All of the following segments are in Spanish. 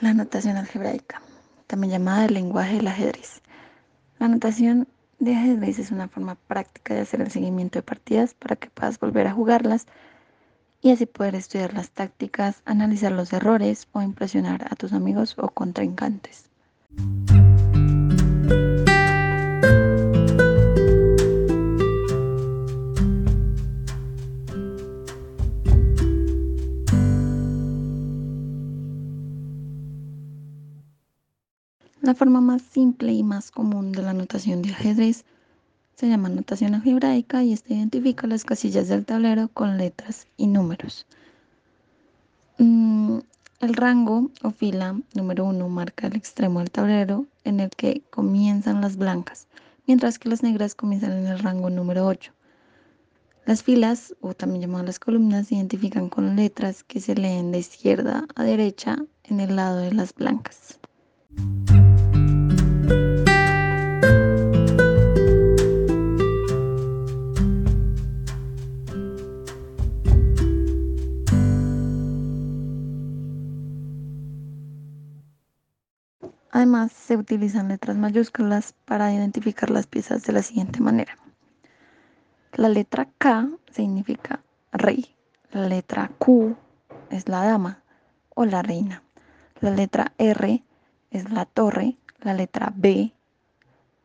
La notación algebraica, también llamada el lenguaje del ajedrez. La notación de ajedrez es una forma práctica de hacer el seguimiento de partidas para que puedas volver a jugarlas y así poder estudiar las tácticas, analizar los errores o impresionar a tus amigos o contrincantes. La forma más simple y más común de la notación de ajedrez se llama notación algebraica y esta identifica las casillas del tablero con letras y números. Mm, el rango o fila número uno marca el extremo del tablero en el que comienzan las blancas, mientras que las negras comienzan en el rango número 8. Las filas, o también llamadas las columnas, se identifican con letras que se leen de izquierda a derecha en el lado de las blancas. Además, se utilizan letras mayúsculas para identificar las piezas de la siguiente manera. La letra K significa rey, la letra Q es la dama o la reina, la letra R es la torre, la letra B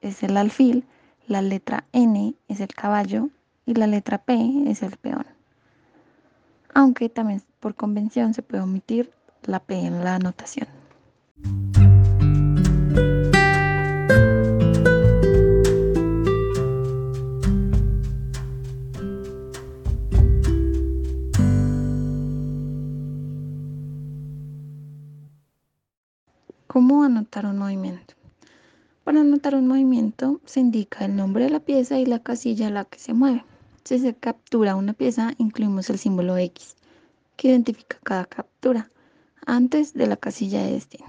es el alfil, la letra N es el caballo y la letra P es el peón. Aunque también por convención se puede omitir la P en la anotación. ¿Cómo anotar un movimiento? Para anotar un movimiento se indica el nombre de la pieza y la casilla en la que se mueve. Si se captura una pieza, incluimos el símbolo X, que identifica cada captura, antes de la casilla de destino.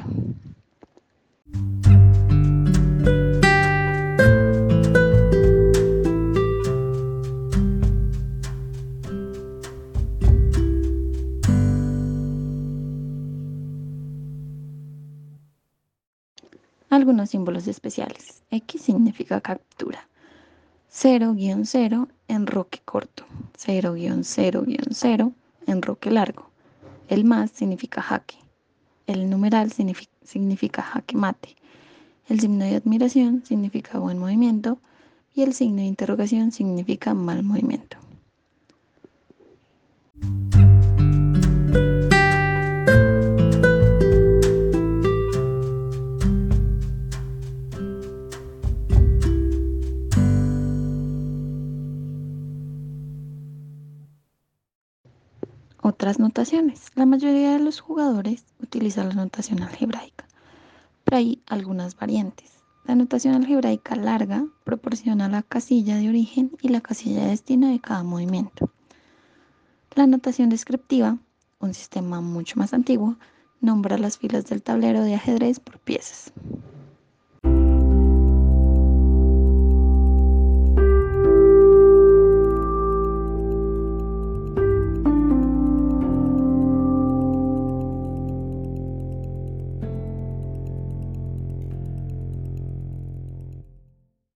Algunos símbolos especiales. X significa captura. 0-0 enroque corto. 0-0-0 enroque largo. El más significa jaque. El numeral significa, significa jaque mate. El signo de admiración significa buen movimiento. Y el signo de interrogación significa mal movimiento. Otras notaciones. La mayoría de los jugadores utilizan la notación algebraica, pero hay algunas variantes. La notación algebraica larga proporciona la casilla de origen y la casilla de destino de cada movimiento. La notación descriptiva, un sistema mucho más antiguo, nombra las filas del tablero de ajedrez por piezas.